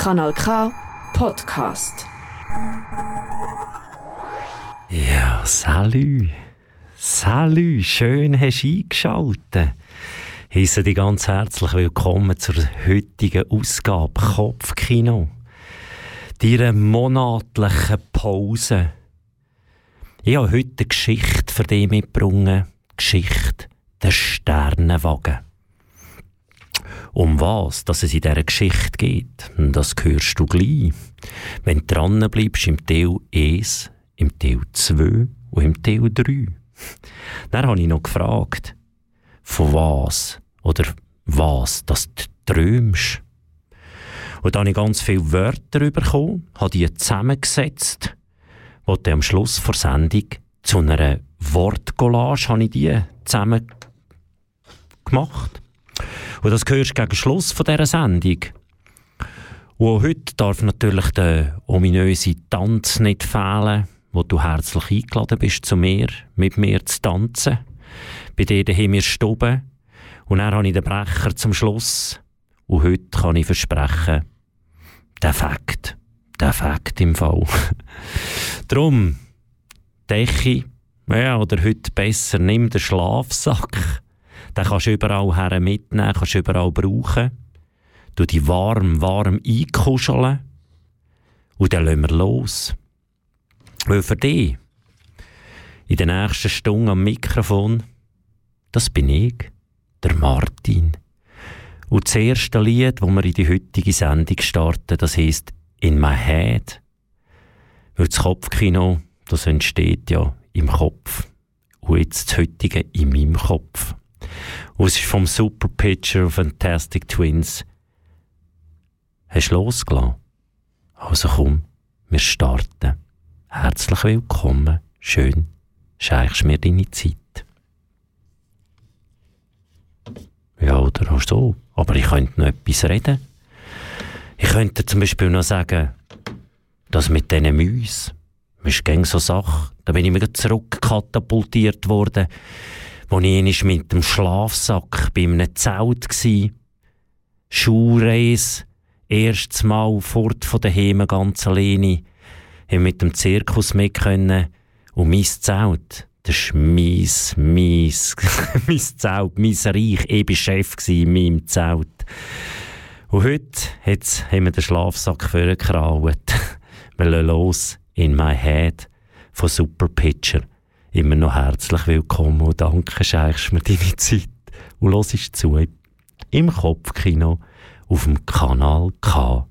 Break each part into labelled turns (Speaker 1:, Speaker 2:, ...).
Speaker 1: Kanal K Podcast.
Speaker 2: Ja, salü. Salü, schön hast du eingeschaltet. Heiße dich ganz herzlich willkommen zur heutigen Ausgabe Kopfkino. Deiner monatlichen Pause. Ich habe heute eine Geschichte für dich mitgebracht. Geschichte der Sternenwagen. Um was dass es in dieser Geschichte geht, das hörst du gleich. Wenn du dran bleibst im Teil 1, im Teil 2 und im Teil 3. Dann habe ich noch gefragt, von was oder was dass du träumst. Und dann habe ich ganz viele Wörter bekommen, habe die zusammengesetzt, die am Schluss der Sendung zu einer Wortcollage habe ich die zusammen gemacht. Und das hörst du gegen Schluss von dieser Sendung. Und heute darf natürlich der ominöse Tanz nicht fehlen, wo du herzlich eingeladen bist zu mir, mit mir zu tanzen. Bei dir daheim wir Stube. Und dann habe ich den Brecher zum Schluss. Und heute kann ich versprechen, der Fakt. Der Fakt im Fall. Drum, Dechi, ja, oder heute besser, nimm den Schlafsack. Den kannst du überall her mitnehmen, kannst du überall brauchen. Du die warm, warm einkuscheln. Und dann lassen wir los. Weil für dich, in der nächsten Stunde am Mikrofon, das bin ich, der Martin. Und das erste Lied, das wir in die heutige Sendung starten, das heisst In My Head. Weil das Kopfkino, das entsteht ja im Kopf. Und jetzt das heutige in meinem Kopf. Und es ist vom Super Picture Fantastic Twins. Hast du losgelassen? Also komm, wir starten. Herzlich willkommen. Schön, scheichst mir deine Zeit. Ja, oder auch so. Aber ich könnte noch etwas reden. Ich könnte zum Beispiel noch sagen, dass mit diesen Mäusen, das ist gäng so Sache, da bin ich mir zurückkatapultiert worden, wo ich mit dem Schlafsack bei einem Zelt war. Schulreise, erstes Mal fort von daheim ganz alleine, ich mit dem Zirkus mit und mein Zelt, das ist mein, mein, mein Zelt, mein Reich. Ich war Chef in meinem Zelt. Und heute jetzt haben wir den Schlafsack vorgekraut. wir lassen los in my head von Super Pitcher. Immer noch herzlich willkommen und danke, schenkst mir deine Zeit und hörst zu im Kopfkino auf dem Kanal K.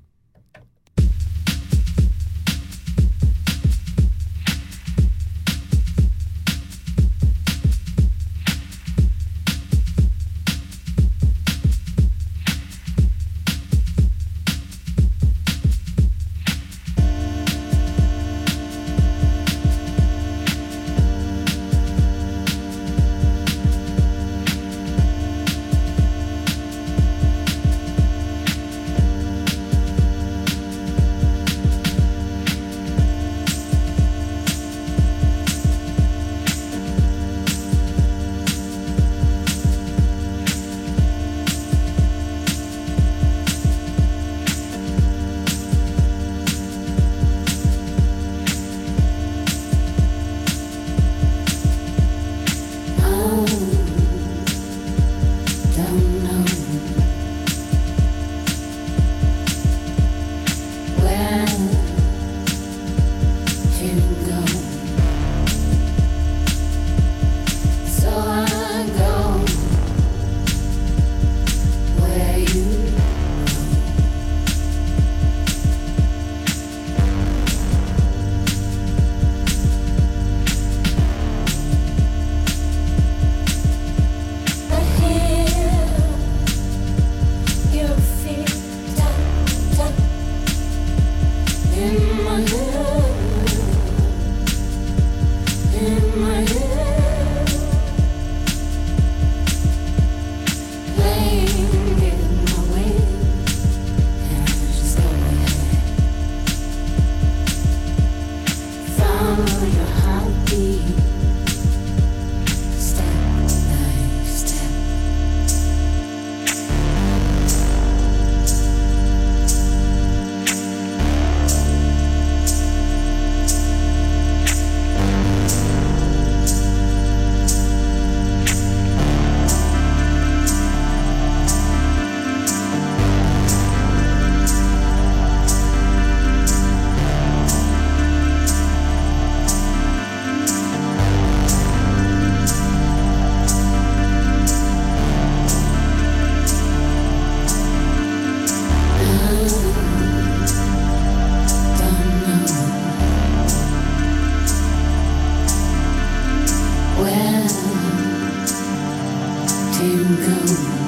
Speaker 2: go.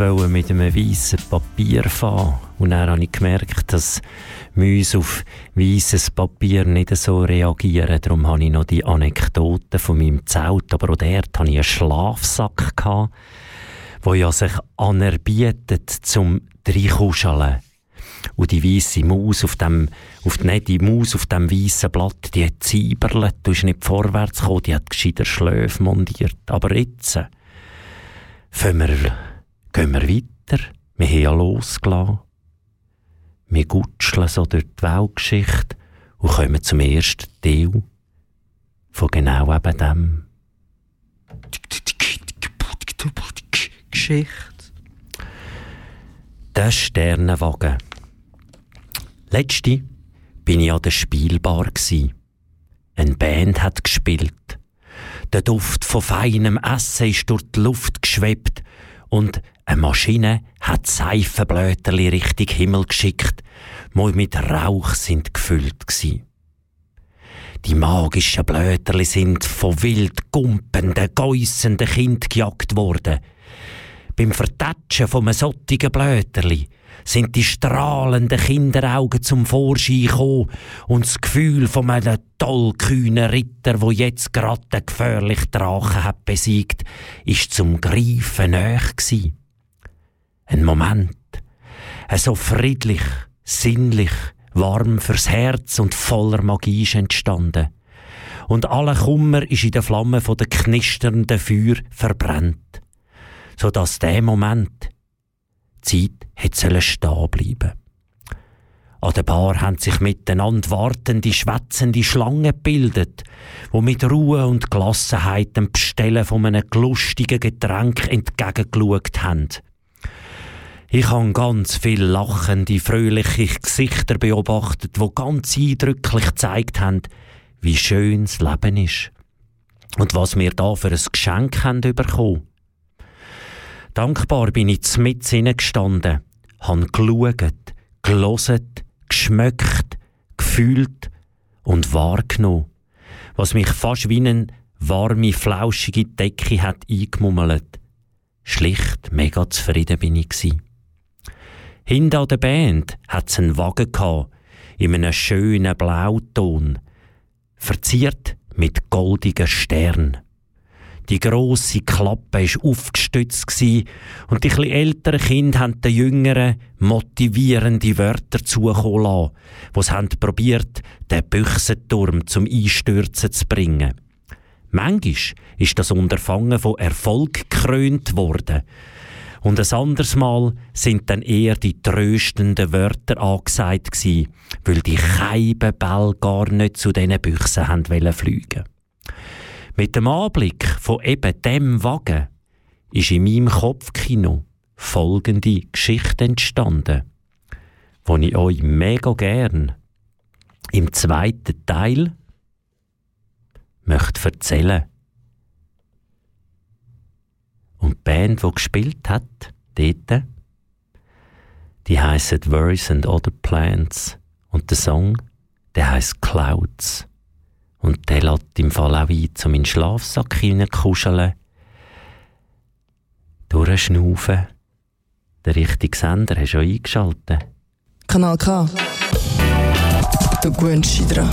Speaker 2: Maus mit einem weißen Papier fahren. Und dann habe ich gemerkt, dass Mäuse auf weißes Papier nicht so reagieren. Darum habe ich noch die Anekdote von meinem Zelt. Aber auch dort hatte ich einen Schlafsack, gehabt, der ja sich anerbietet zum Reinkuscheln. Und die weiße Maus auf dem, auf die, die Maus auf dem weißen Blatt, die hat zieberlet, du bist nicht vorwärts gekommen, die hat gescheiter Schläfe montiert. Aber jetzt, äh, wir, gehen wir weiter. Wir haben ja losgelassen. Wir gutscheln so durch die Weltgeschichte und kommen zum ersten Teil von genau eben dem.
Speaker 3: Geschichte.
Speaker 2: Der Sternenwagen. Letzte bin ich an der Spielbar gsi. Eine Band hat gespielt. Der Duft von feinem Essen ist durch die Luft geschwebt und eine Maschine hat Seifenblöterli Richtung Himmel geschickt, die mit Rauch sind gefüllt gsi. Die magischen Blöterli sind von wild gumpenden, geussenden Kind gejagt worden. Beim Vertatschen von einem solchen Blöterli sind die strahlenden Kinderaugen zum Vorschein gekommen und das Gefühl von einem tollkühnen Ritter, wo jetzt gerade den gefährlichen Drachen hat besiegt, ist zum Greifen näher gsi. Ein Moment, so friedlich, sinnlich, warm fürs Herz und voller Magie ist entstanden. Und aller Kummer ist in der Flamme von der knisternden Feuer verbrannt, so dass der Moment Zeit hätte stehen bleiben An der Bar haben sich miteinander wartende, schwätzende Schlangen gebildet, wo mit Ruhe und Gelassenheit dem Bestellen von einem lustigen Getränk entgegengeschaut haben. Ich habe ganz viele lachende, fröhliche Gesichter beobachtet, wo ganz eindrücklich gezeigt haben, wie schön das Leben ist. Und was wir da für ein Geschenk haben bekommen. Dankbar bin ich mit gestanden, habe geschaut, gelesen, geschmeckt, gefühlt und wahrgenommen, was mich fast wie eine warme, flauschige Decke hat eingemummelt. Schlicht mega zufrieden bin ich gsi. Hinter der Band hat's einen Wagen gehabt, in einem schönen Blauton, verziert mit goldigen Sternen. Die grosse Klappe war aufgestützt und die etwas älteren Kinder haben den Jüngeren motivierende Wörter zukommen lassen, die sie probiert, den Büchsenturm zum Einstürzen zu bringen. Manchmal ist das Unterfangen von Erfolg gekrönt worden. Und ein anderes Mal sind dann eher die tröstenden Wörter angesagt gewesen, weil die Scheibenbälle gar nicht zu diesen Büchsen haben fliegen mit dem Anblick von eben dem Wagen ist in meinem Kopfkino folgende Geschichte entstanden, die ich euch mega gern im zweiten Teil möchte erzählen. Und die Band, die gespielt hat, dort, die heisst Worries and Other Plants. Und der Song, der heisst Clouds. Und der lässt im Fall auch ein, in den Schlafsack hineinkuscheln, durchschnaufen. Der richtige Sender hast du schon eingeschaltet.
Speaker 3: Kanal K. Du gewöhnst dich dran.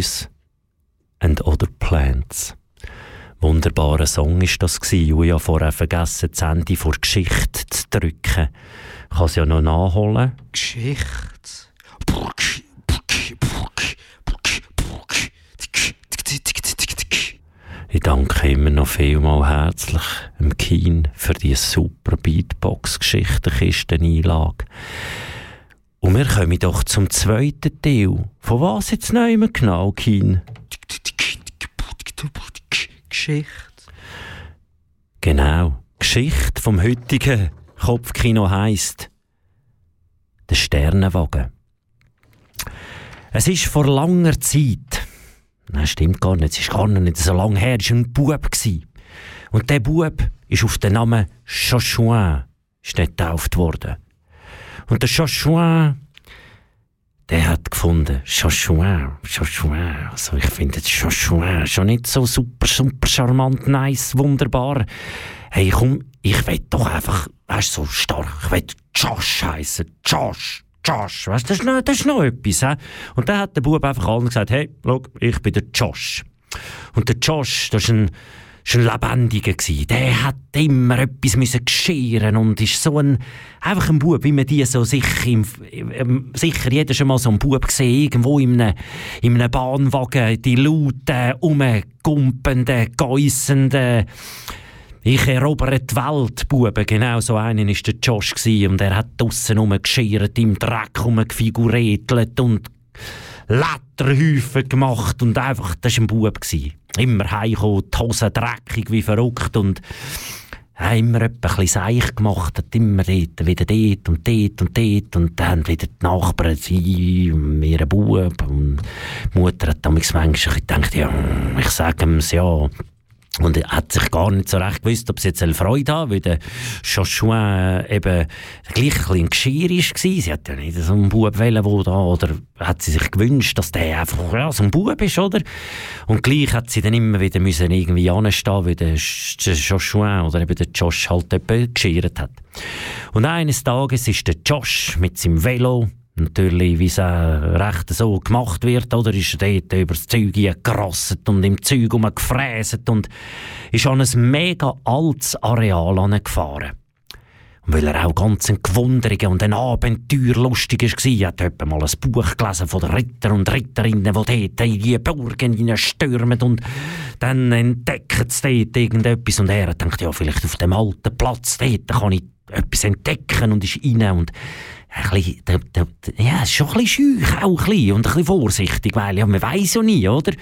Speaker 2: Worries and Other Plants. Wunderbarer Song ist das gsi. Und ich habe vorher vergessen, das Ende vor Geschichte zu drücken. Ich kann es ja noch nachholen.
Speaker 4: Geschichte.
Speaker 2: Ich danke immer noch vielmal herzlich dem Keen für die super Beatbox-Geschichten-Kisten-Einlage. Und wir kommen doch zum zweiten Teil. Von was jetzt neu genau, Keen?
Speaker 4: Geschichte.
Speaker 2: Genau. Geschichte vom heutigen Kopfkino heisst Der Sternenwagen. Es ist vor langer Zeit, nein, stimmt gar nicht, es ist gar nicht so lange her, es war ein Bub. Und der Bub ist auf den Namen Joshua getauft worden. Und der Joshua, der hat gefunden, Joshua, Joshua, also ich finde Joshua schon nicht so super, super charmant, nice, wunderbar. Hey, komm, ich will doch einfach, weißt so stark, ich will Josh heißen, Josh. Josh, weißt, das, das ist noch etwas. He? Und dann hat der Bub einfach allen gesagt, hey, schau, ich bin der Josh. Und der Josh, das ist ein, Lebendiger gewesen. Der hat immer etwas müssen gescheren und ist so ein, einfach ein Bub, wie man die so sicher, im, im, sicher jeder schon mal so einen Bub gesehen, irgendwo in einem, in einem Bahnwagen, die lauten, rumgumpenden, geussenden, ich erobere die Welt, Buben. Genau so einen war der Josh. Gewesen. Und er hat draussen rumgeschert, im Dreck rumgefiguriert und Letterhäufen gemacht. Und einfach, das war ein Bub. Gewesen. Immer heimgekommen, die Hose dreckig wie verrückt. Und hat immer ein bisschen seich gemacht, hat immer dort, wieder dort und dort und dort. Und dann wieder die Nachbarn, sie, mir ein Bub. Und die Mutter hat damals manchmal gedacht, ja, ich sage ihm ja, und er hat sich gar nicht so recht gewusst, ob sie jetzt eine Freude haben, weil der Joshua eben gleich ein bisschen Geschirr war. Sie hat ja nicht so einen Bub wollen, wo da, oder hat sie sich gewünscht, dass der einfach ja, so ein Bub ist, oder? Und gleich hat sie dann immer wieder müssen irgendwie anstehen, weil der Joshua oder eben der Josh halt eben geschirrt hat. Und eines Tages ist der Josh mit seinem Velo natürlich, wie es recht so gemacht wird, oder, ist er dort über das Zeug gerasselt und im Zeug gefräset und ist an ein mega altes Areal angefahren. Und weil er auch ganz ein Gewunderiger und ein Abenteuerlustiger war, hat er mal ein Buch gelesen von den Ritter und Ritterinnen, die dort in die Burgen stürmen und dann entdecken sie dort irgendetwas und er denkt, ja, vielleicht auf dem alten Platz dort kann ich etwas entdecken und ist rein und ein bisschen, der, der, ja, schon ein bisschen scheu, auch ein bisschen, und ein bisschen vorsichtig, weil ja, man weiß ja nie, oder?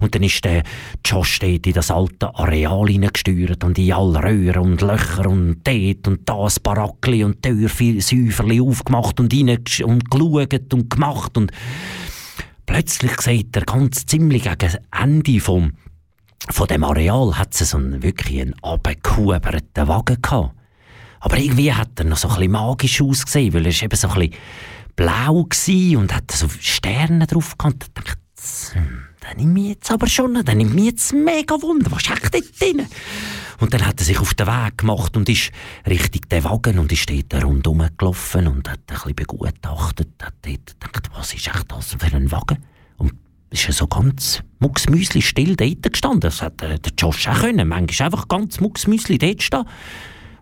Speaker 2: Und dann ist der Josh dort in das alte Areal hineingesteuert und in alle Röhren und Löcher und dort und da ein Barackli und Türsäuferli aufgemacht und rein und gemacht und plötzlich sieht er ganz ziemlich gegen Ende vom, von dem Areal hat es so einen, wirklich einen abgekuberten Wagen gehabt. Aber irgendwie hat er noch so ein bisschen magisch ausgesehen, weil er ist eben so ein bisschen blau und hat so Sterne drauf gehabt. Ich dachte, dann nimmt mich jetzt aber schon, dann nimmt mich jetzt mega Wunder, was ist dort drin? Und dann hat er sich auf den Weg gemacht und ist Richtung den Wagen und ist dort rundherum gelaufen und hat ein bisschen begutachtet, hat dort gedacht, was ist echt das für ein Wagen? Und ist er so ganz mucksmüsli still dort gestanden. Das hat der Josh auch können. Manchmal einfach ganz mucksmüsli dort stehen.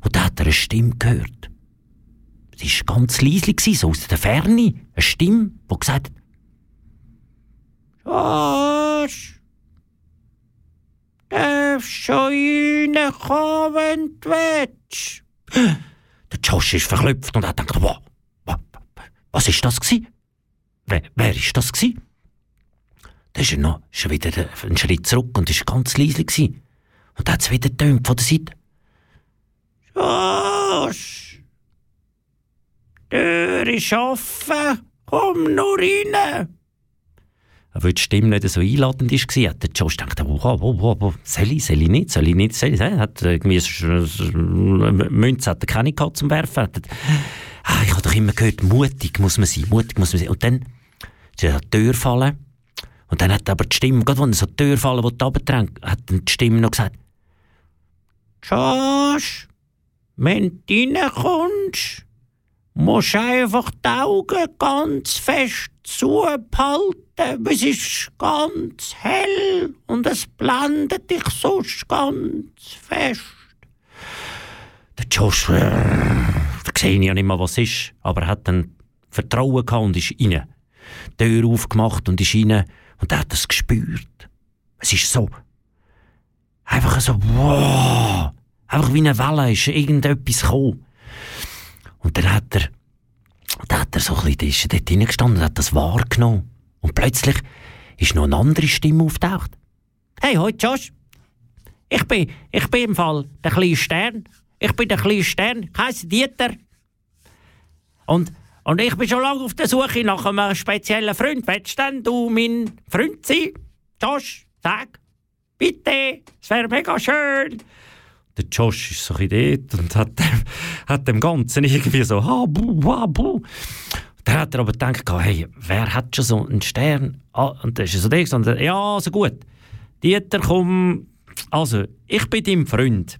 Speaker 2: Und da hat er eine Stimme gehört. Sie war ganz leise, so aus der Ferne. Eine Stimme, die gesagt hat, Josh, darfst schon reinkommen, wenn du willst. Der Josh ist verklüpft und hat gedacht, wow, was ist das gewesen? Wer, wer ist das gewesen? Dann ist er noch schon wieder einen Schritt zurück und ist ganz leise gewesen. Und hat es wieder getönt von der Seite. Josh! Tür ist offen, komm nur rein! Weil die Stimme nicht so einladend war, hat der Josh gedacht, wow, wow, wow, wow, soll ich, soll ich nicht, soll ich nicht, soll ich, hat irgendwie Münze hat er keine gehabt zum Werfen. Hat, ah, ich habe doch immer gehört, mutig muss man sein, mutig muss man sein. Und dann ist er die Tür fallen. Und dann hat aber die Stimme, gerade wenn er so die Tür fallen wollte, hat die Stimme noch gesagt, Josh, wenn du reinkommst, musst einfach die Augen ganz fest zuhalten. Es ist ganz hell und es blendet dich sonst ganz fest. Der Josh, da sehe ich ja nicht mehr, was ist, aber er hat dann Vertrauen gehabt und ist rein. Die Tür aufgemacht und ist rein und er hat es gespürt. Es ist so, einfach so, wow, einfach wie eine Welle ist irgendetwas gekommen. Und dann hat er, dann hat er so ein bisschen, ist dort hineingestanden und hat das wahrgenommen. Und plötzlich ist noch eine andere Stimme auftaucht. Hey, hoi Josh. Ich bin, ich bin im Fall der kleine Stern. Ich bin der kleine Stern. Ich heiße Dieter. Und, und ich bin schon lange auf der Suche nach einem speziellen Freund. Willst denn du mein Freund sein? Josh, sag. Bitte. Es wäre mega schön der Josh ist so ein dort und hat dem, hat dem Ganzen irgendwie so habu, habu. Dann hat er aber gedacht, hey, wer hat schon so einen Stern? Ah, und dann ist er so da und ja, also gut. Dieter, komm, also, ich bin dein Freund.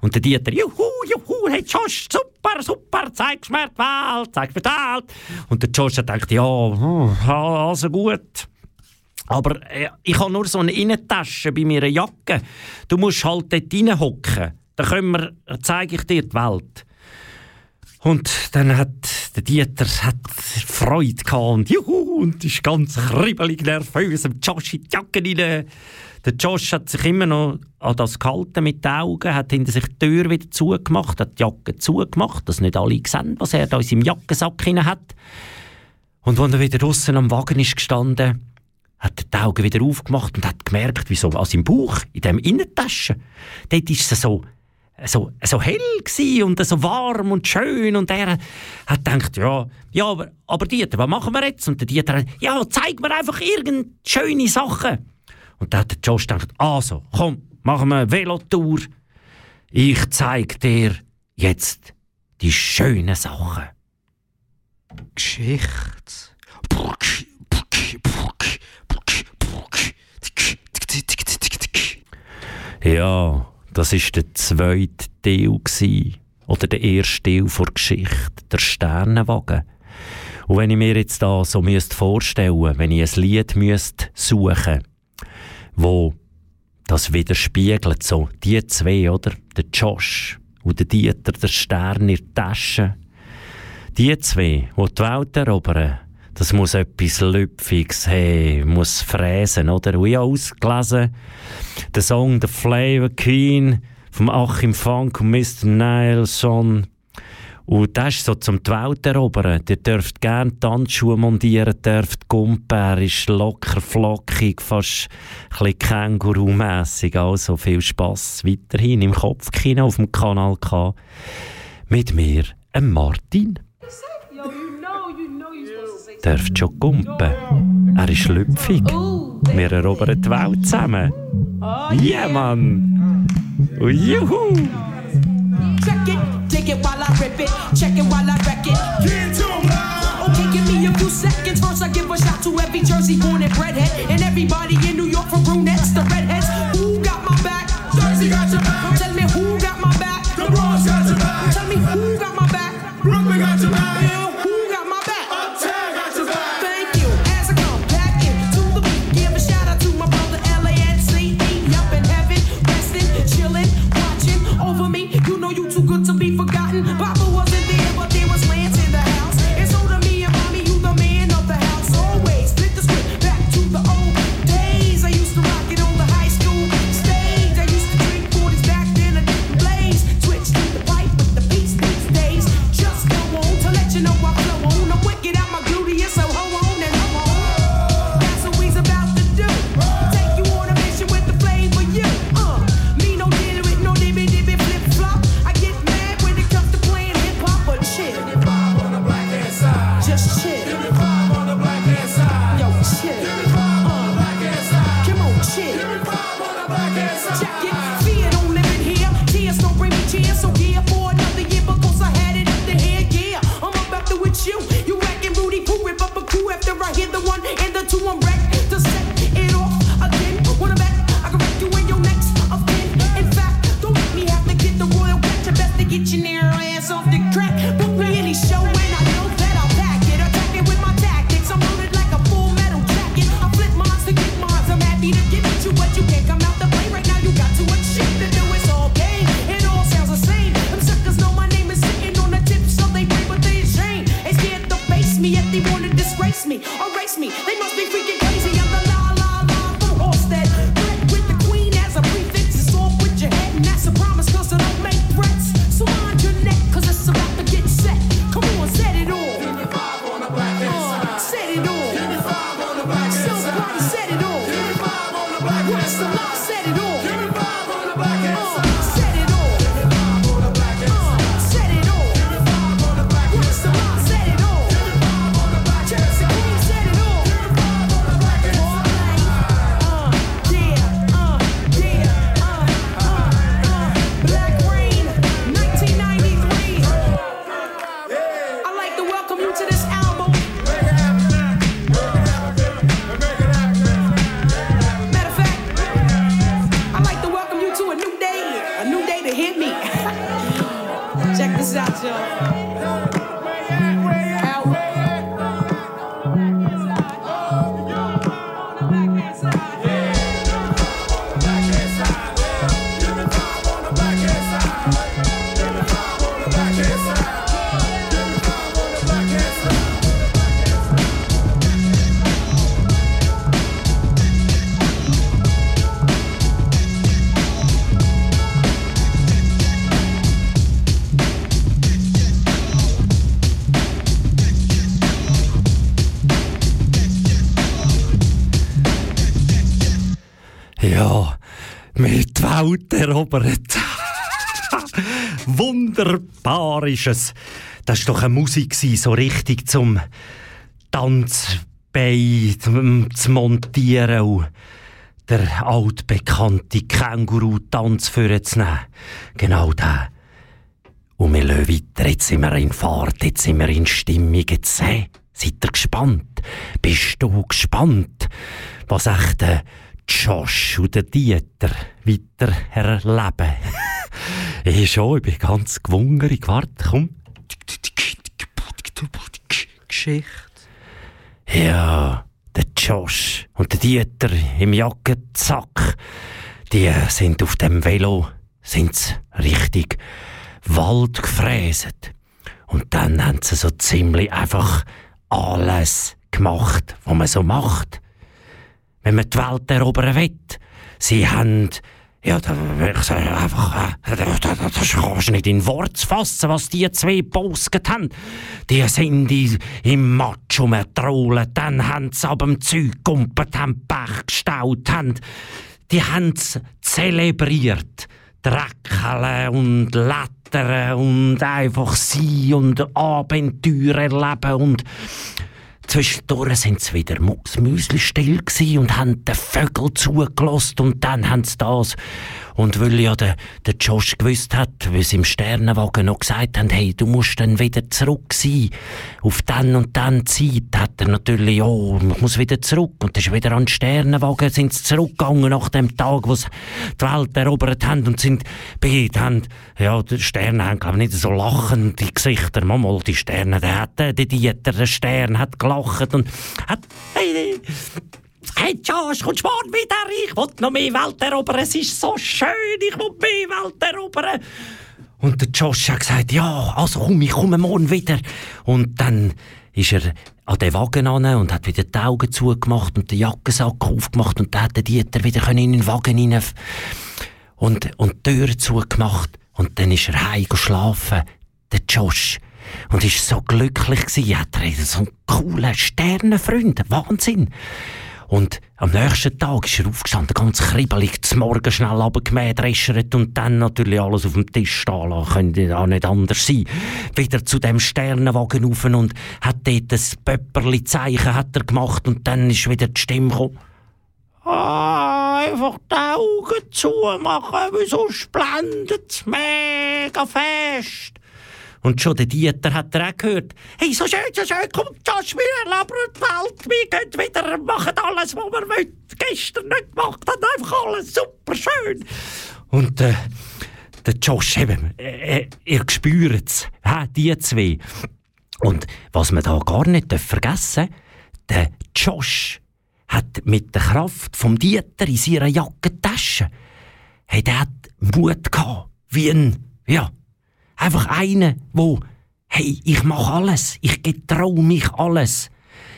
Speaker 2: Und der Dieter, juhu, juhu, hey Josh, super, super, zeig's mir die Welt, zeig's mir die Welt. Und der Josh hat gedacht, ja, hm, also gut. Aber äh, ich habe nur so eine Innentasche bei meiner Jacke. Du musst halt dort reinhocken. Dann können wir, zeige ich dir die Welt. Und dann hat der Dieter hat Freude gehabt und juhu, und ist ganz kribbelig nervös im Josh in die Jacke rein. Der Josh hat sich immer noch an das gehalten mit den Augen, hat hinter sich die Tür wieder zugemacht, hat die Jacke zugemacht, dass nicht alle sehen, was er da in seinem Jackensack hat. Und als er wieder draußen am Wagen ist gestanden, hat die Augen wieder aufgemacht und hat gemerkt, wie so an seinem Bauch, in dem Innentasche, dort ist es so, so, so hell und so warm und schön und er hat gedacht, ja, ja, aber, aber Dieter, was machen wir jetzt? Und der Dieter hat, ja, zeig mir einfach irgendeine schöne Sachen. Und dann hat der Josh gedacht, also, komm, machen wir eine Velotour. Ich zeig dir jetzt die schönen Sachen.
Speaker 3: Geschichte.
Speaker 2: Ja, das ist der zweite Teil gewesen. oder der erste Teil der Geschichte, der Sternenwagen. Und wenn ich mir jetzt da so müsste vorstellen, wenn ich ein Lied müsste suchen, wo das widerspiegelt, so die zwei, oder? Der Josh und der Dieter, der Stern in der Tasche. Die zwei, die die Welt erobern, das muss etwas Lüpfiges haben, muss fräsen, oder? Und ich habe ausgelesen, der Song «The Flavor Queen» vom Achim Funk und Mr. Nilsson. Und das ist so zum die Welt erobern. Ihr dürft gerne Tanzschuhe montieren, dürft Gumpen, er ist locker, flockig, fast ein bisschen Känguru-mässig. Also viel Spass weiterhin im Kopfkino auf dem Kanal K. Mit mir, Martin dürft schon kumpen. Er ist schlüpfig. Wir erobern die Welt zusammen. Yeah, Mann! Oh, juhu! Check it, take it while I rip it, check it while I wreck it. Okay, give me a few seconds. First, I give a shout to every Jersey born and redhead, and everybody in New York from brunettes to redheads. Erobert. Wunderbar ist es. Das war doch eine Musik, so richtig zum Tanzbein zu montieren und der altbekannte Känguru-Tanz vorzunehmen. Genau da. Und wir lassen weiter. Jetzt sind wir in Fahrt, jetzt sind wir in Stimmung. Jetzt seid ihr gespannt? Bist du gespannt? Was echt der Josh und der Dieter weiter erleben. ich schon, ich bin ganz gewungerig. Warte, komm. Geschichte. Ja, der Josh und der Dieter im Jackenzack, die sind auf dem Velo, sind richtig Wald gefräset. Und dann haben sie so ziemlich einfach alles gemacht, was man so macht wenn man die Welt erobern will. Sie haben ja, da, ich sage einfach, äh, das kannst du nicht in Wort fassen, was die zwei gepostet haben. Die sind im Matsch umgetrollt, dann haben sie ab dem Zeug gumpert, haben Pech gestaut, haben, die haben es zelebriert. Dreckeln und Lettern und einfach sein und Abenteuer erleben und Zwischendurch sind sie wieder mucksmüsli still und haben den Vögel zugelassen und dann haben sie das und weil ja der, der Josh gewusst hat, wie sie im Sternenwagen noch gesagt haben, hey, du musst dann wieder zurück sein. Auf dann und dann Zeit hat er natürlich, oh, ich muss wieder zurück. Und dann ist wieder an den Sternenwagen, sind sie zurückgegangen nach dem Tag, wo sie die Welt erobert haben und sind bei, haben, ja, die Sterne haben, glaube ich, nicht so lachend die Gesichter. Mal, die Sterne, der hat, der Dieter, der Stern hat gelacht und hat, hey, Hey Josh, kommst morgen wieder? Ich will noch mehr Welt erobern. Es ist so schön, ich will mehr Welt erobern. Und der Josh hat gesagt, ja, also komm, ich komme morgen wieder. Und dann ist er an den Wagen an und hat wieder die Augen zugemacht und den Jackensack aufgemacht und dann hat der Dieter wieder in den Wagen rein und, und die Tür zugemacht. Und dann ist er heim geschlafen, der Josh. Und ist so glücklich gewesen. Hat er so einen coolen Sternenfreund. Wahnsinn. Und am nächsten Tag ist er aufgestanden, ganz kribbelig, zum Morgen schnell runtergemäht, reschert und dann natürlich alles auf dem Tisch stehen lassen. Könnte ja nicht anders sein. Wieder zu dem Sternenwagen rauf und hat dort ein Pöpperli-Zeichen hat er gemacht und dann ist wieder die Stimme gekommen. Ah, einfach die Augen zumachen, weil sonst blendet es mega fest. Und schon der Dieter hat er auch gehört. Hey, so schön, so schön, kommt erleben die Welt, wir gehen wieder, machen alles, was wir gestern nicht gemacht haben, einfach alles super schön. Und äh, der Josh eben, äh, äh ihr spürt es, die zwei, Und was man da gar nicht vergessen der Josh hat mit der Kraft vom Dieter in seiner Jackentasche, hat Mut gehabt, wie ein, ja, einfach einer, wo, hey, ich mach alles, ich getrau mich alles,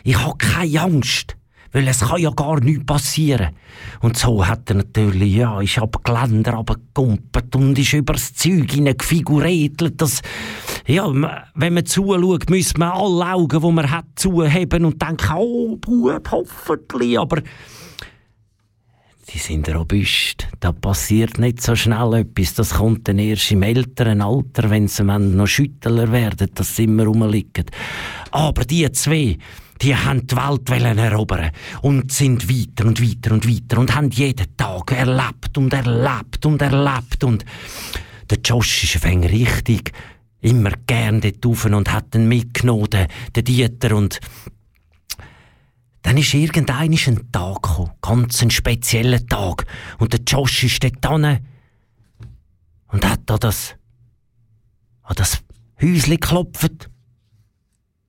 Speaker 2: ich hab keine Angst. Weil es kann ja gar nichts passieren. Und so hat er natürlich, ja, ist ab Geländer runtergekumpelt und ist übers Zeug hineingefiguretelt, dass, ja, wenn man zuschaut, müssen man alle Augen, die man hat, zuheben und denken, oh, Bub, hoffentlich, aber die sind robust. Da passiert nicht so schnell etwas. Das kommt dann erst im älteren Alter, wenn sie noch Schüttler werden, dass sie immer rumliegen. Aber die zwei, die haben die Welt erobern und sind weiter und weiter und weiter und haben jeden Tag erlebt und erlebt und erlebt und der Josh ist ein richtig immer gern dort rauf und hat ihn mitgenommen, den Dieter und dann ist irgendein ein Tag gekommen, ganz ein spezieller Tag und der Josh ist dort hin und hat an das, an das Häuschen geklopft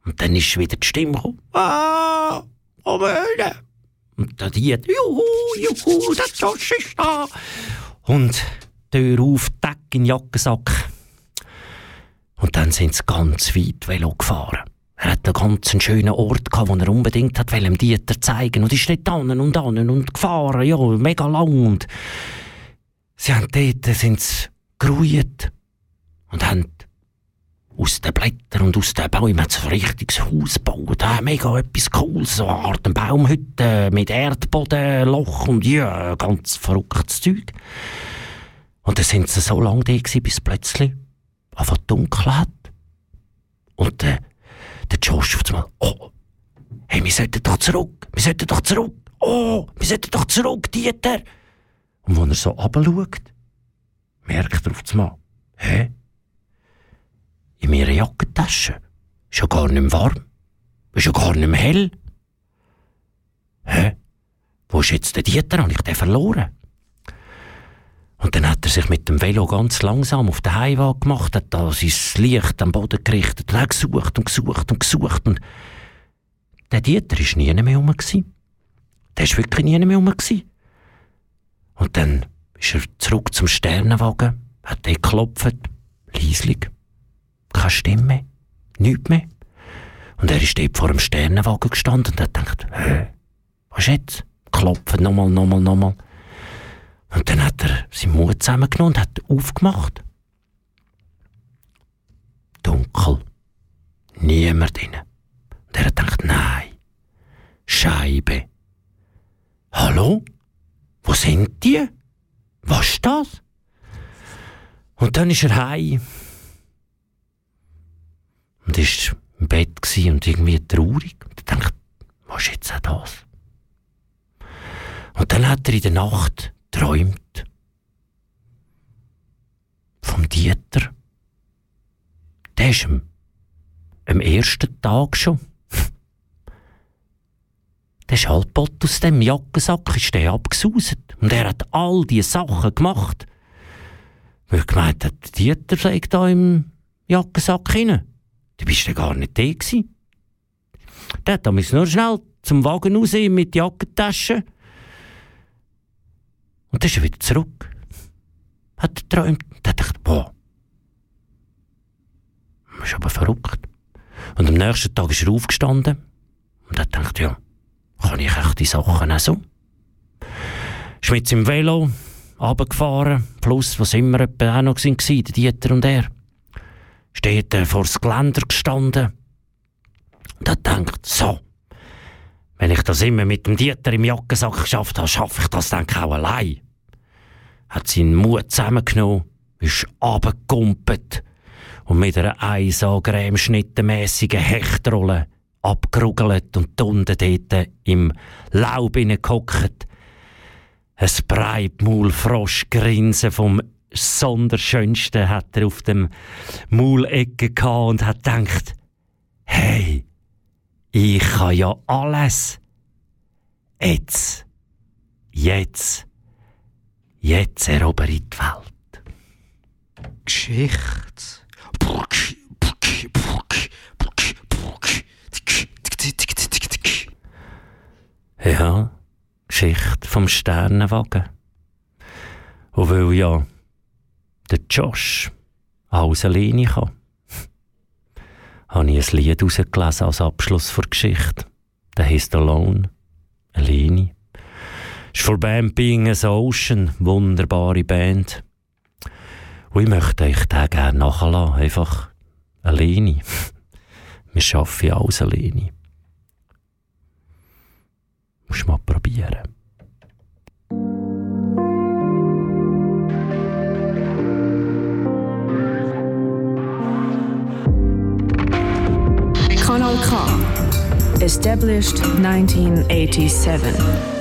Speaker 2: und dann ist wieder die Stimme gekommen. Ah, oh meine. Und dann die, juhu, juhu, der Josh ist da. Und Tür auf, Deck in den Jackensack. Und dann sind sie ganz weit Velo gefahren. Er hat einen ganz schönen Ort gehabt, wo er unbedingt hat dem Dieter zeigen und ist nicht an und an und gefahren, ja, mega lang und sie haben dort, sind sie geruht und haben aus den Blättern und aus den Bäumen ein richtiges Haus gebaut. Ah, mega etwas Cooles, so eine Art Baumhütte mit Erdbodenloch und ja, ganz verrücktes Zeug. Und dann sind sie so lange da gewesen, bis plötzlich einfach dunkel hat. Und äh, der Josh auf einmal, oh, hey, wir sollten doch zurück, wir sollten doch zurück, oh, wir sollten doch zurück, Dieter. Und wenn er so runterschaut, merkt er auf einmal, hä? in meiner Jackentasche. Ist ja gar nicht mehr warm. Ist ja gar nicht mehr hell. Hä? Wo ist jetzt der Dieter? Habe ich den verloren? Und dann hat er sich mit dem Velo ganz langsam auf den Heimweg gemacht, hat da sein Licht am Boden gerichtet und gesucht und gesucht und gesucht. Und der Dieter war nie mehr rum. Der war wirklich nie mehr rum. Und dann ist er zurück zum Sternenwagen, hat den geklopft, leislich keine Stimme, nichts mehr. Und er ist dort vor dem Sternenwagen gestanden und hat gedacht, hä, was ist jetzt? Klopfen, nochmal, nochmal, nochmal. Und dann hat er seinen Mut zusammengenommen und hat aufgemacht. Dunkel. Niemand drin. Und er hat gedacht, nein. Scheibe. Hallo? Wo sind die? Was ist das? Und dann ist er heim und ist im Bett und irgendwie traurig. Und ich dachte, was ist jetzt auch das? Und dann hat er in der Nacht träumt vom Dieter. Der ist am, am ersten Tag schon. Der Schallpott aus dem Jackensack ist der abgesuset. Und er hat all diese Sachen gemacht. Weil er gemeint hat, der Dieter sei da im Jackensack hinein. Du bist ja gar nicht da gewesen. Der hat nur schnell zum Wagen raus mit der Jackentasche. Und dann ist er wieder zurück. Hat er geträumt. Und hat gedacht, boah. Das ist aber verrückt. Und am nächsten Tag ist er aufgestanden und hat gedacht, ja, kann ich echt die Sachen auch so? Ist mit seinem Velo runtergefahren, plus, was immer auch noch waren, der Dieter und er steht er vor das Geländer gestanden und hat gedacht, so, wenn ich das immer mit dem Dieter im Jackensack geschafft habe, schaffe ich das dann auch allein. Hat seinen Mut zusammengenommen, ist abgekumpelt und mit einer einsagrämschnittenmässigen Hechtrolle abgerugelt und unten dort im Laub hineingehockt. Ein Breitmaulfroschgrinsen vom Sonderschönste hat er auf dem Maulecke gehabt und hat gedacht, hey, ich kann ja alles. Jetzt. Jetzt. Jetzt erobere ich die Welt.
Speaker 4: Geschichte.
Speaker 2: Ja, Geschichte vom Sternenwagen. Und weil ja der Josh alles alleine kann habe ich ein Lied herausgelesen als Abschluss der Geschichte. Der heisst Alone. Alleine. Ist von Band Being as Ocean. Wunderbare Band. Und ich möchte euch den gerne nachlassen. Einfach alleine. Wir schaffen alles alleine. Musst mal probieren.
Speaker 1: Established 1987.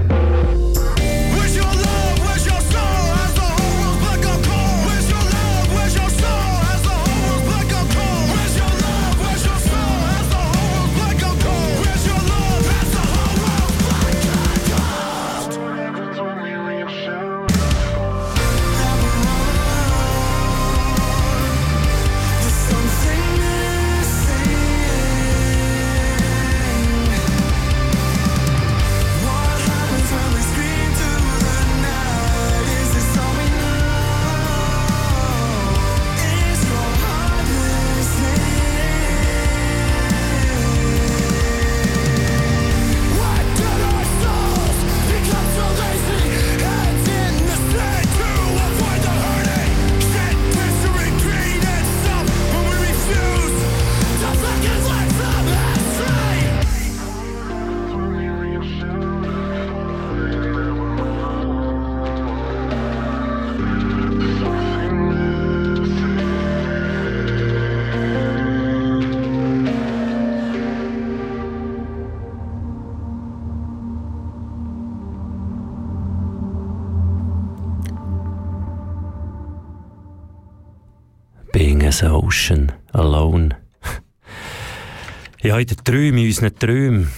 Speaker 2: ocean, alone. ja, in den Träumen, in unseren Träumen,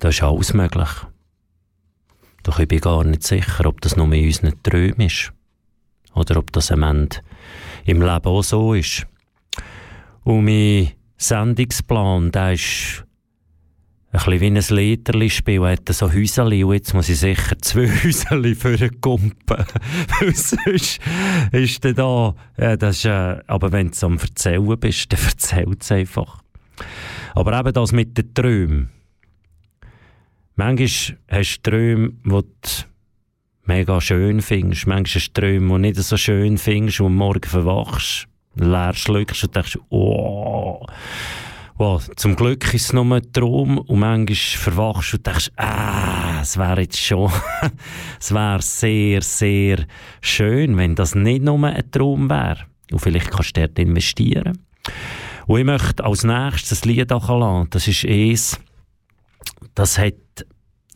Speaker 2: da ist alles möglich. Doch ich bin gar nicht sicher, ob das nur in unseren Träumen ist. Oder ob das am Ende im Leben auch so ist. Und mich Sendungsplan, der ist bisschen wie ein Lederli-Spiel, er hat so Häuserli und jetzt muss ich sicher zwei Häuserli für den Kumpen. sonst ist der da, ja, das ist, äh, aber wenn du am Erzählen bist, dann erzählt es einfach. Aber eben das mit den Träumen. Manchmal hast du Träume, die du mega schön findest. Manchmal hast du Träume, die du nicht so schön findest und morgen verwachst, leer schluckst und denkst, oh, wow, zum Glück ist es nur ein Traum und manchmal verwachst und denkst, ah, es wäre jetzt schon, es wäre sehr, sehr schön, wenn das nicht nur ein Traum wäre. Und vielleicht kannst du dort investieren. Und ich möchte als nächstes ein Lied lassen. Das ist eins, das hat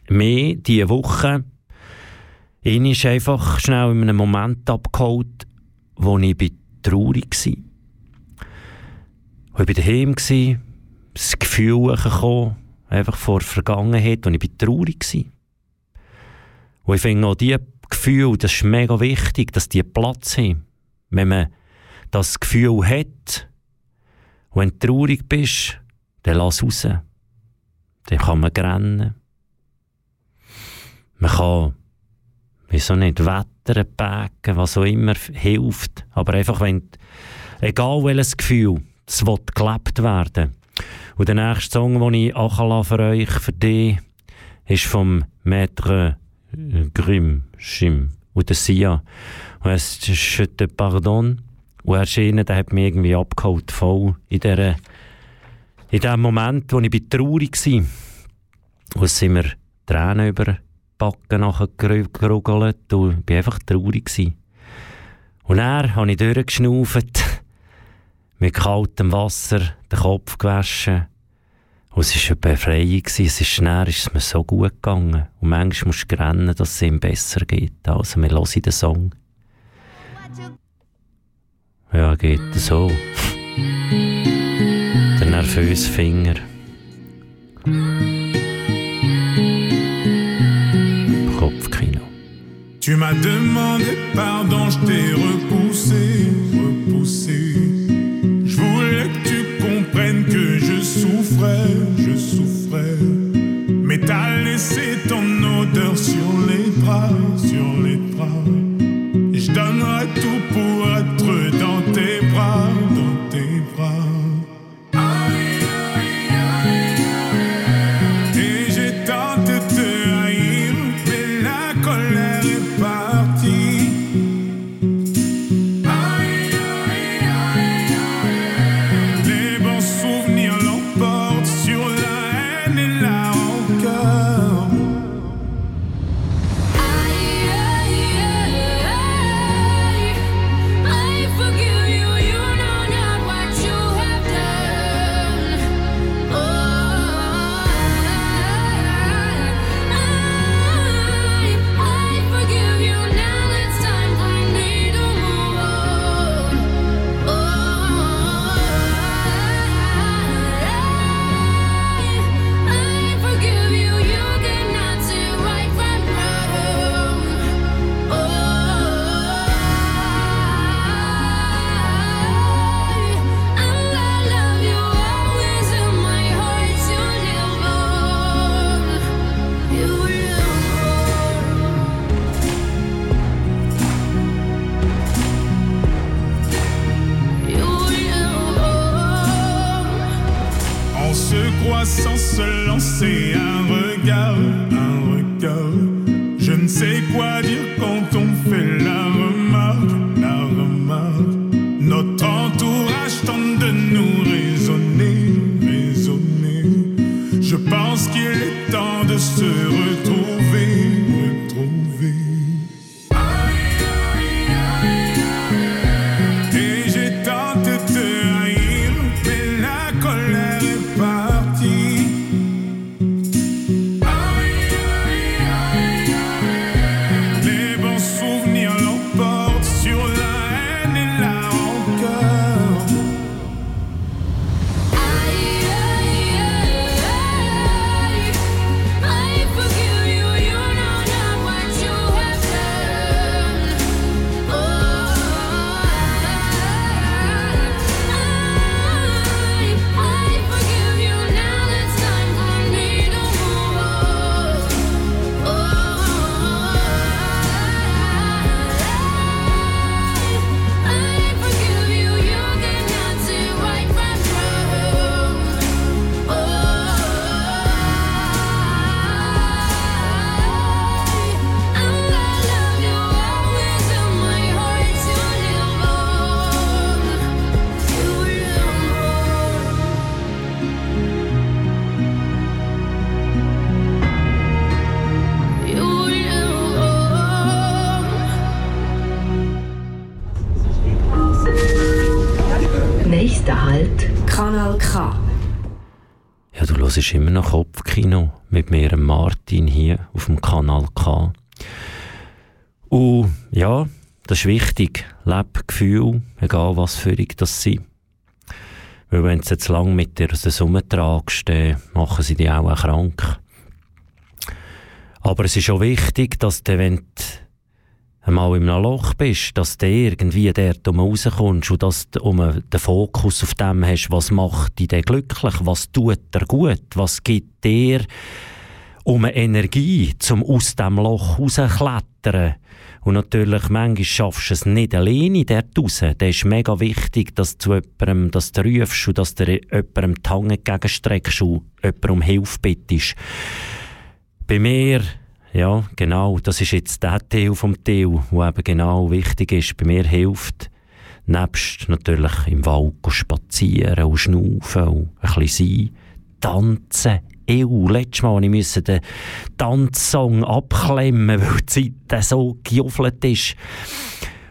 Speaker 2: mir diese Woche ihn ist einfach schnell in einem Moment abgeholt, wo ich traurig war. Ich war daheim, das Gefühl gekommen, einfach vor der Vergangenheit, und ich traurig war. Und ich finde auch diese Gefühle, das ist mega wichtig, dass die Platz haben. Wenn man das Gefühl hat, und wenn du traurig bist, dann lass raus. Dann kann man rennen. Man kann, wieso nicht, wettern, backen, was auch immer hilft. Aber einfach, wenn, egal welches Gefühl, es will gelebt werden. Und der nächste Song, den ich auch für euch, für dich, ist vom Maître Grimm, Schim, und der Sia. Und es ist «Je te pardon». Und er ist der hat mich irgendwie abgeholt, voll in der in dem Moment, wo ich traurig war. Es sind mir Tränen über die Backen gerugelt und ich war einfach traurig. Und dann habe ich durchgeschnauft mit kaltem Wasser den Kopf gewaschen. Und es war eine Befreiung. Es ist schnell ist es mir so gut gegangen. Und manchmal musst du rennen, dass es ihm besser geht. Also, wir hören den Song. Ja, geht so. Der nervöse Finger. Kopfkino.
Speaker 4: Tu m'as demandé pardon, je t'ai repoussé, repoussé. Souffrais, je souffrais. Mais t'as laissé ton odeur sur les bras, sur les
Speaker 2: ist wichtig. Lebgefühl, egal was für dich das sind. Weil wenn du jetzt lang mit dir das umtragst, dann machen sie dich auch krank. Aber es ist auch wichtig, dass du, wenn du einmal in einem Loch bist, dass du irgendwie dort rauskommst und dass du um den Fokus auf dem hast, was macht dich denn glücklich, was tut dir gut, was gibt dir um Energie, zum aus dem Loch rausklettern. Und natürlich, manchmal schaffst du es nicht alleine dort raus. Da ist mega wichtig, dass du jemandem, dass du rufst und dass du jemandem die Hand entgegenstreckst und jemandem um Hilfe bittest. Bei mir, ja, genau, das ist jetzt der Teil vom Teil, der eben genau wichtig ist. Bei mir hilft, nebst natürlich im Wald spazieren und schnaufen und ein bisschen sein, tanzen, EU. Letztes Mal musste ich den Tanzsong abklemmen, weil die Zeit so gejuffelt ist.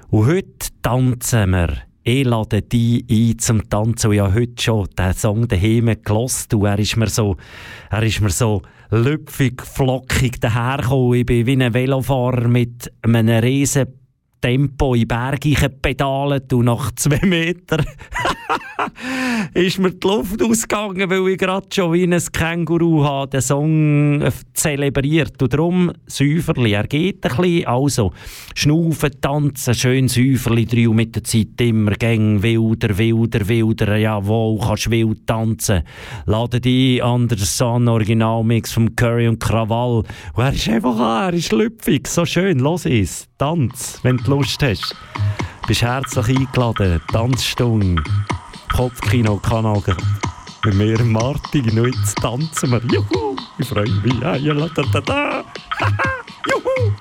Speaker 2: Und heute tanzen wir. Ich lade dich ein zum Tanzen. Ich habe heute schon den Song daheim gelost. Und er ist mir so, er ist mir so lüpfig, flockig dahergekommen. Ich bin wie ein Velofahrer mit einem riesen Tempo in Berge pedalt und nach zwei Metern ist mir die Luft ausgegangen, weil ich gerade schon wie ein Känguru habe den Song äh, zelebriert. Und darum Säuferli, er geht ein bisschen, also schnaufen, tanzen, schön Säuferli drei und mit der Zeit immer gäng wilder, wilder, wilder, jawohl, kannst wild tanzen. Lade dich an den Sun Originalmix vom Curry und Krawall. Und er ist einfach, er ist lüpfig, so schön, los es, tanz, wenn du Lust hast. Bist herzlich eingeladen, Tanzstunde. Kopfkino Kanal mit mir Martin und jetzt tanzen wir. Juhu! Ich freue mich. Ja, ja, da, da, da. Juhu!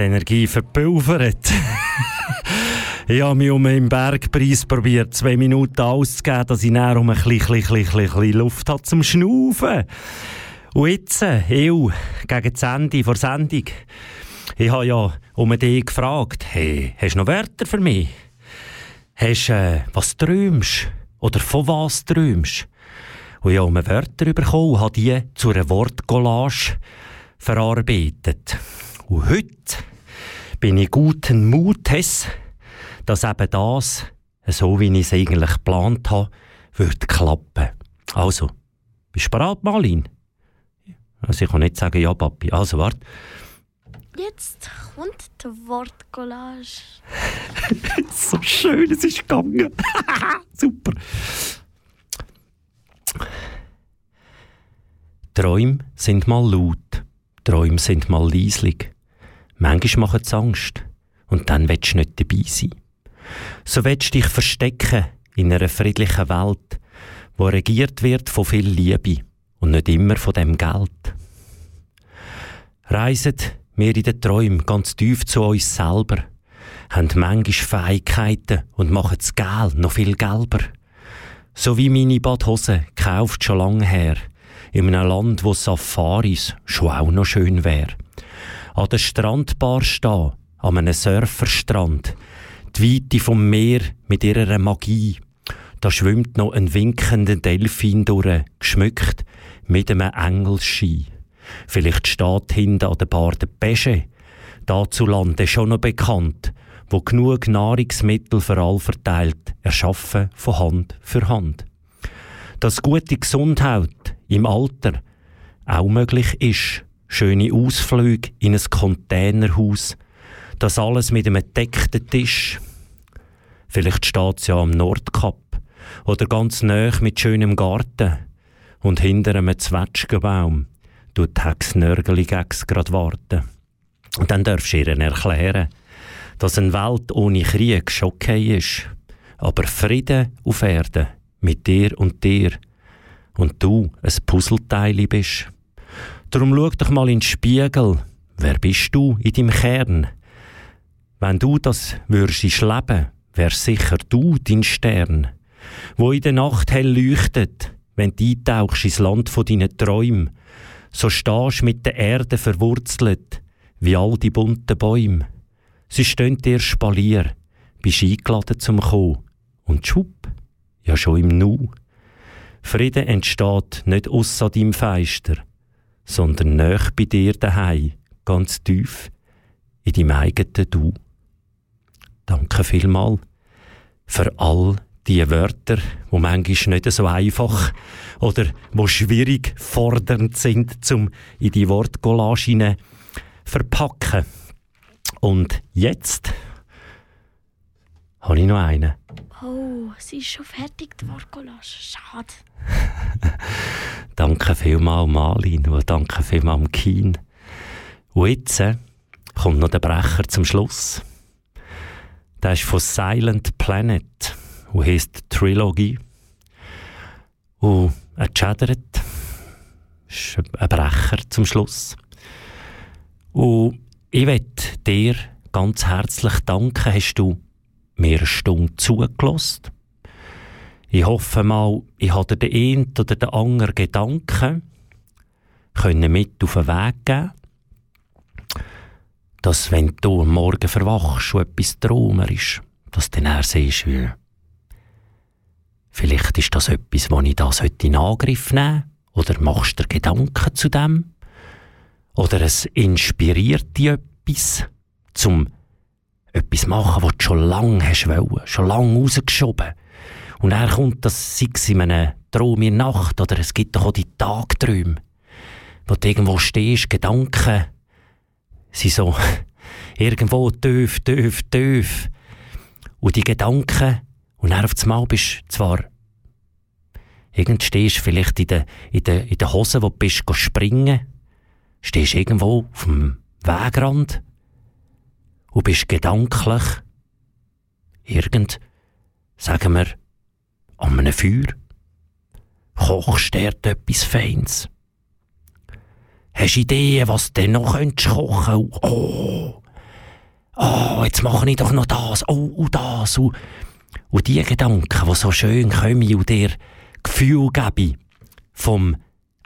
Speaker 2: Die Energie verpulvert. ich habe mich um einen Bergpreis probiert, zwei Minuten auszugeben, dass ich näher um ein bisschen, bisschen, bisschen, Luft habe zum Schnaufen. Und jetzt, ich, gegen das Ende der Sendung, ich habe ja um dich gefragt, hey, hast du noch Wörter für mich? Hast du, äh, was träumst? Oder von was träumst? Und ich habe um Wörter bekommen und habe die zu einer Wortcollage verarbeitet. Und heute bin ich guten Mutes, dass eben das, so wie ich es eigentlich geplant habe, wird klappen. Also, bist du bereit, Marlin? Also ich kann nicht sagen, ja, Papi. Also, warte.
Speaker 5: Jetzt kommt die Wortcollage.
Speaker 2: so schön, es ist gegangen. Super. Träume sind mal laut, Träume sind mal leislich. Manchmal machen sie Angst und dann willst du nicht dabei sein. So willst du dich verstecken in einer friedlichen Welt, wo regiert wird von viel Liebe und nicht immer von dem Geld. Reisen wir in den Träumen ganz tief zu uns selber, haben manchmal Fähigkeiten und machen das Geld noch viel gelber. So wie meine Badhose kauft schon lange her, in einem Land, wo Safaris schon auch noch schön wär. An der Strandbar stehen, an einem Surferstrand, die Weite vom Meer mit ihrer Magie. Da schwimmt noch ein winkender Delfin durch, geschmückt mit einem Engelsschein. Vielleicht steht hinten an der Bar der Pesche, dazulande schon noch bekannt, wo genug Nahrungsmittel für all verteilt, erschaffen von Hand für Hand. Dass gute Gesundheit im Alter auch möglich ist, schöne Ausflüge in ein Containerhaus, das alles mit einem deckten Tisch. Vielleicht steht es ja am Nordkap oder ganz nah mit schönem Garten und hinter einem Zwetschgenbaum tut Hex Nörgeli grad warten. Und dann darfst du ihr erklären, dass eine Welt ohne Krieg schon okay ist, aber Frieden auf Erden mit dir und dir und du ein Puzzleteil bist. Darum schau doch mal in den Spiegel. Wer bist du in deinem Kern? Wenn du das würdest leben, wärst sicher du dein Stern, wo in der Nacht hell leuchtet, wenn du eintauchst ins Land von deinen Träumen, so stehst mit der Erde verwurzelt, wie all die bunten Bäume. Sie stehen dir Spalier, bist eingeladen zum Kommen. Und schwupp, ja schon im Nu. Frieden entsteht nicht ausser deinem Feister, sondern nöch bei dir daheim, ganz tief in deinem eigenen Du. Danke vielmal für all die Wörter, wo manchmal nicht so einfach oder wo schwierig fordernd sind, zum in die Wortcollage verpacken. Und jetzt habe ich noch einen.
Speaker 5: Oh, sie ist schon fertig, die Wortcollage. Schade.
Speaker 2: danke vielmals, Malin, und danke vielmals, Kien. Und jetzt äh, kommt noch der Brecher zum Schluss. Der ist von Silent Planet und heisst Trilogy. Und er chattert. ist ein Brecher zum Schluss. Und ich möchte dir ganz herzlich danken, hast du mir eine Stunde zugelassen. Ich hoffe mal, ich habe den einen oder den anderen Gedanken können mit auf den Weg geben dass wenn du am Morgen verwachst und etwas Traumer ist, dass du dann siehst, wie vielleicht ist das etwas, wo ich heute in Angriff nehme oder machst du Gedanken zu dem oder es inspiriert dich etwas, zum etwas machen, was du schon lange hast wollen, schon lange rausgeschoben. Und er kommt das, sei es in einem Traum in der Nacht, oder es gibt doch auch die Tagträume, wo du irgendwo stehst, Gedanken sind so irgendwo tief, tief, tief. Und die Gedanken, und dann auf einmal bist du zwar irgend stehst vielleicht in der, in der, in der Hose, wo du bist, springen, stehst irgendwo auf dem Wegrand und bist gedanklich irgend, sagen wir, an einem Feuer. Kochst dort etwas Feins. Hast Ideen, was du noch kochen könntest? Oh,
Speaker 1: oh, jetzt mache ich doch noch das, oh, und das, und, und die Gedanken, die so schön kommen und dir Gefühl geben vom,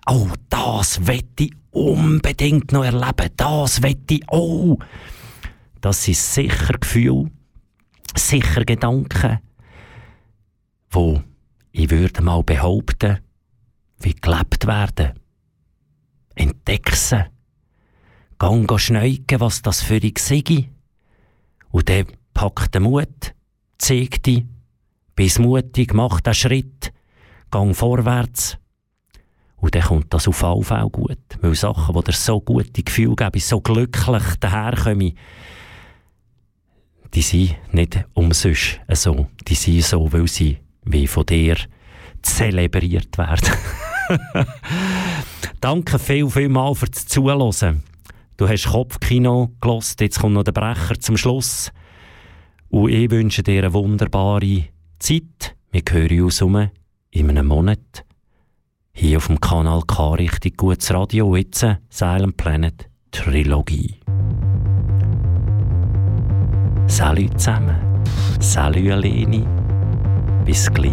Speaker 1: oh, das wette ich unbedingt noch erleben, das wette ich, oh, das sind sicher Gefühle, sicher Gedanken, wo ich würde mal behaupten, wie gelebt werden. Entdeck sie. Gang schneuken, was das für dich sei. Und dann pack den Mut, zeig dich, bist mutig, mach den Schritt, gang vorwärts. Und dann kommt das auf jeden Fall gut. Weil Sachen, die dir so gute Gefühle geben, so glücklich daherkommen, die sind nicht umsonst so. Die sind so, weil sie wie von dir zelebriert werden. Danke viel, viel mal fürs Zuhören. Du hast Kopfkino gelost, jetzt kommt noch der Brecher zum Schluss. Und ich wünsche dir eine wunderbare Zeit. Wir hören uns um in einem Monat. Hier auf dem Kanal K richtig gutes Radio. Jetzt Silent Planet Trilogie. Salut zusammen. Salut Aleni. Bis gleich.